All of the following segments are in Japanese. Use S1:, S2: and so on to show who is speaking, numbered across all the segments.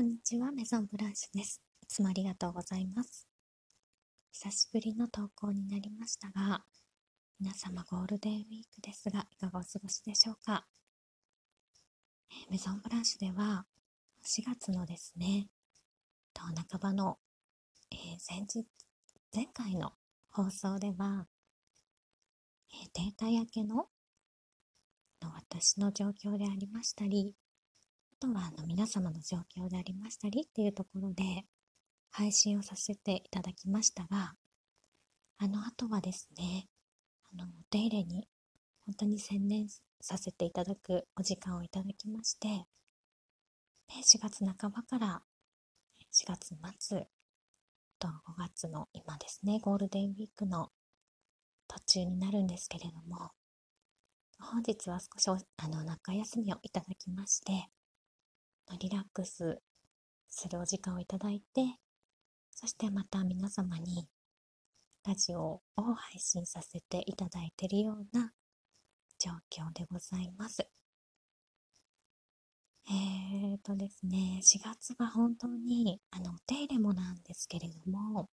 S1: こんにちは、メゾンブランシュです。いつもありがとうございます。久しぶりの投稿になりましたが、皆様ゴールデンウィークですが、いかがお過ごしでしょうか？メゾンブランシュでは、4月のですね、と半ばの、えー、前日、前回の放送では、えー、データ焼けのの私の状況でありましたり、とはあの皆様の状況でありましたりっていうところで配信をさせていただきましたが、あの後はですね、あの、お手入れに本当に専念させていただくお時間をいただきまして、4月半ばから4月末と5月の今ですね、ゴールデンウィークの途中になるんですけれども、本日は少しあの中休みをいただきまして、リラックスするお時間をいただいて、そしてまた皆様にラジオを配信させていただいているような状況でございます。えーとですね、4月は本当にあのお手入れもなんですけれども、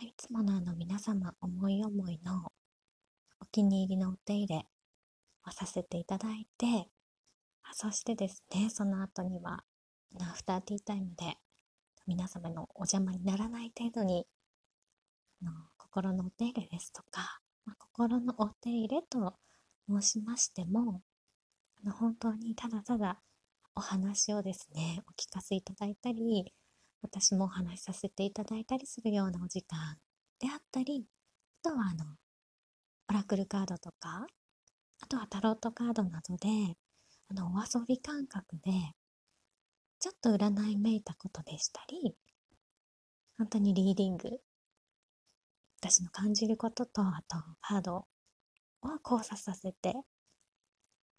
S1: いつものあの皆様思い思いのお気に入りのお手入れをさせていただいて、そしてですね、その後には、アフターティータイムで皆様のお邪魔にならない程度に、あの心のお手入れですとか、まあ、心のお手入れと申しましても、あの本当にただただお話をですね、お聞かせいただいたり、私もお話しさせていただいたりするようなお時間であったり、あとはあの、オラクルカードとか、あとはタロットカードなどで、あの、お遊び感覚で、ちょっと占いめいたことでしたり、本当にリーディング、私の感じることと、あと、カードを交差させて、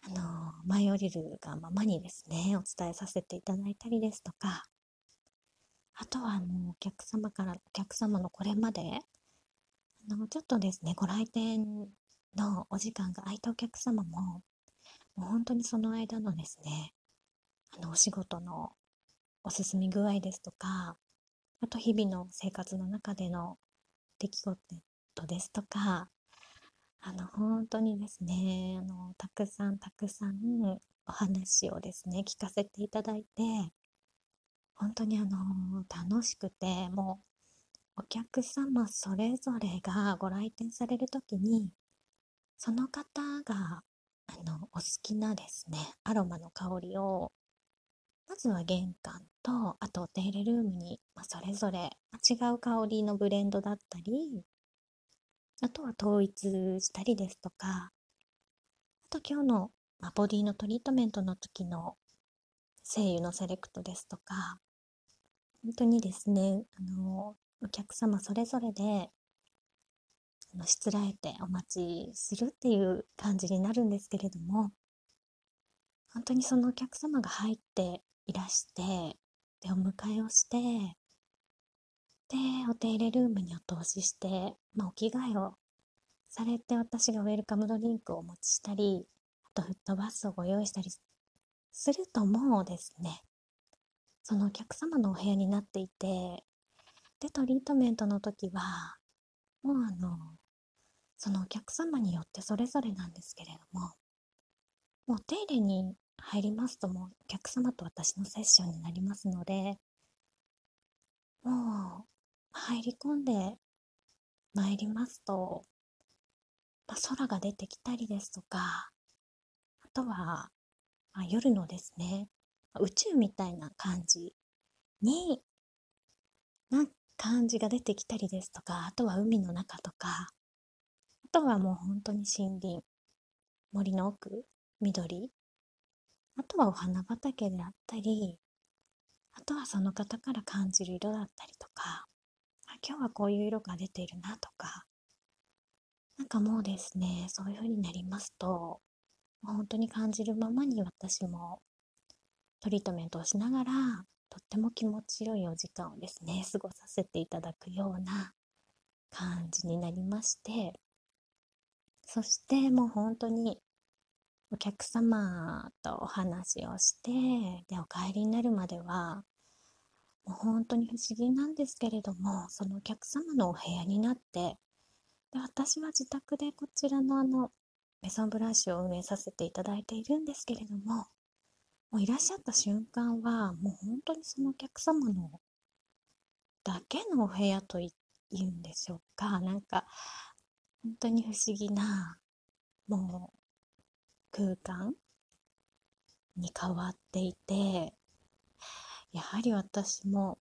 S1: あの、舞い降りるがままにですね、お伝えさせていただいたりですとか、あとは、あの、お客様から、お客様のこれまで、あの、ちょっとですね、ご来店のお時間が空いたお客様も、もう本当にその間のですね、あの、お仕事のお進み具合ですとか、あと日々の生活の中での出来事ですとか、あの、本当にですね、あの、たくさんたくさんお話をですね、聞かせていただいて、本当にあの、楽しくて、もう、お客様それぞれがご来店される時に、その方が、あの、お好きなですね、アロマの香りを、まずは玄関と、あとお手入れルームに、まあ、それぞれ違う香りのブレンドだったり、あとは統一したりですとか、あと今日の、まあ、ボディのトリートメントの時の精油のセレクトですとか、本当にですね、あの、お客様それぞれでのしつらえてお待ちするっていう感じになるんですけれども本当にそのお客様が入っていらしてでお迎えをしてでお手入れルームにお通しして、まあ、お着替えをされて私がウェルカムドリンクをお持ちしたりあとフットバスをご用意したりするともうですねそのお客様のお部屋になっていてでトリートメントの時はもうあのそのお客様によってそれぞれなんですけれども、もう手入れに入りますともうお客様と私のセッションになりますので、もう入り込んで参りますと、まあ、空が出てきたりですとか、あとは、まあ、夜のですね、宇宙みたいな感じに、な感じが出てきたりですとか、あとは海の中とか、とはもう本当に森林、森の奥、緑。あとはお花畑であったり、あとはその方から感じる色だったりとか、あ今日はこういう色が出ているなとか、なんかもうですね、そういう風になりますと、本当に感じるままに私もトリートメントをしながら、とっても気持ちよいお時間をですね、過ごさせていただくような感じになりまして、そしてもう本当にお客様とお話をしてでお帰りになるまではもう本当に不思議なんですけれどもそのお客様のお部屋になってで私は自宅でこちらのあのメゾンブラシを運営させていただいているんですけれどももういらっしゃった瞬間はもう本当にそのお客様のだけのお部屋というんでしょうか。なんか本当に不思議なもう空間に変わっていてやはり私も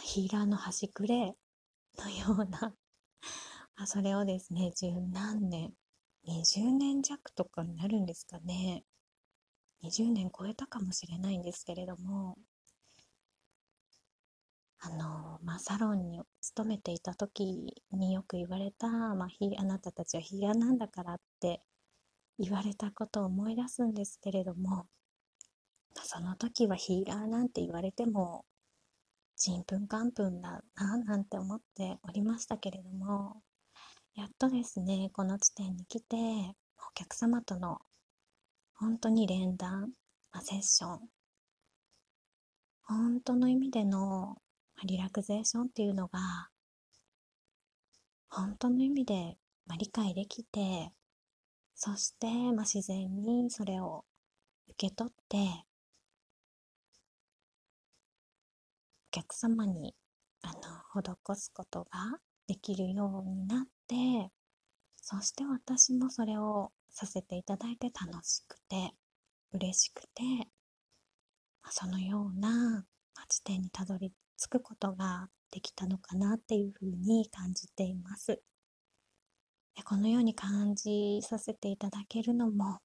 S1: ヒーラーの端くれのような あそれをですね十何年20年弱とかになるんですかね。20年超えたかもしれないんですけれどもあの、まあ、サロンに勤めていた時によく言われた、まあ、あなたたちはヒーラーなんだからって言われたことを思い出すんですけれどもその時はヒーラーなんて言われてもちんぷんかんぷんだななんて思っておりましたけれどもやっとですねこの地点に来てお客様との本当に連弾、まあ、セッション本当の意味でのリラクゼーションっていうのが本当の意味で、ま、理解できてそして、ま、自然にそれを受け取ってお客様にあの施すことができるようになってそして私もそれをさせていただいて楽しくて嬉しくてそのような地点にたどり着くことができたのかなっていうふうに感じています。このように感じさせていただけるのも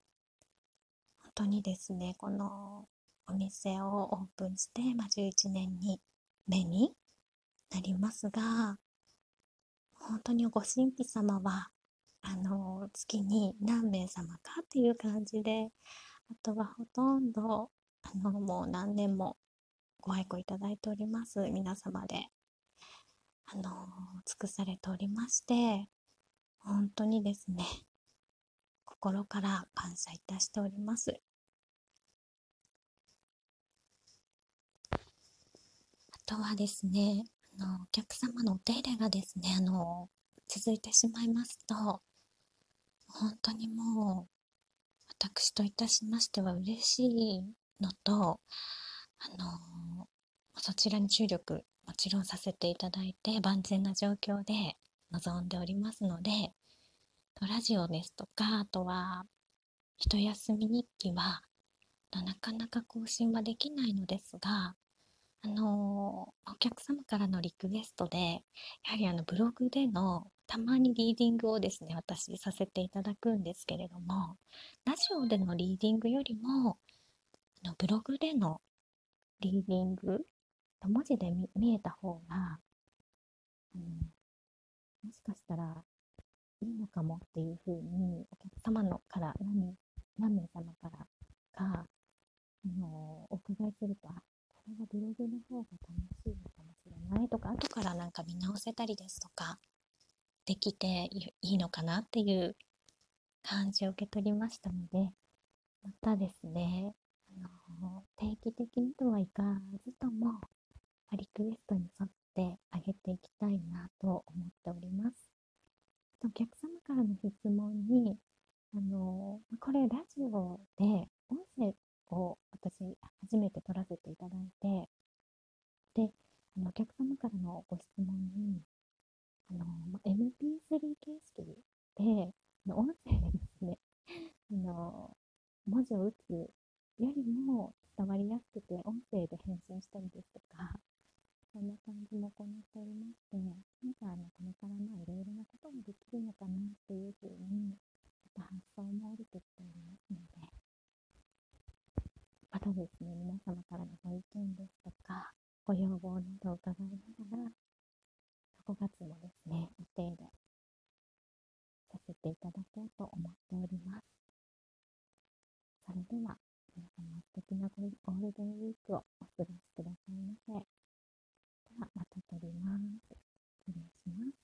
S1: 本当にですねこのお店をオープンして、まあ、11年に目になりますが本当にご新規様はあの月に何名様かっていう感じであとはほとんどあのもう何年もご愛顧いただいております皆様で、あのー、尽くされておりまして、本当にですね、心から感謝いたしております。あとはですね、あのお客様のお手入れがですね、あの続いてしまいますと、本当にもう、私といたしましては嬉しいのと、あのそちらに注力もちろんさせていただいて万全な状況で臨んでおりますのでラジオですとかあとは一休み日記はなかなか更新はできないのですがあのお客様からのリクエストでやはりあのブログでのたまにリーディングをですね私させていただくんですけれどもラジオでのリーディングよりもあのブログでのリーディング文字で見えた方が、うん、もしかしたらいいのかもっていうふうにお客様のから何何名様からか、あのお伺いするとあこれはブログの方が楽しいのかもしれないとか後からなんか見直せたりですとかできていいのかなっていう感じを受け取りましたのでまたですねあの定期的にとはいかずともリクエストに沿ってあげていきたいなと思っております。お客様からの質問にあのこれラジオで音声を私初めて取らせていただいてであのお客様からのご質問にあの MP3 形式で音声でですね あの文字を打つよりも伝わりやすくて音声で返信したりですとか、そんな感じも行っておりまして、なんかあのこれからまあいろいろなこともできるのかなっていうふうに、また発想も降りてきておりますので、またですね、皆様からのご意見ですとか、ご要望などを伺いながら、5月もですね、お手入れさせていただこうと思っております。それでは、皆様素敵なゴールデンウィークをお過ごしくださいませ。は、また撮ります。失礼します。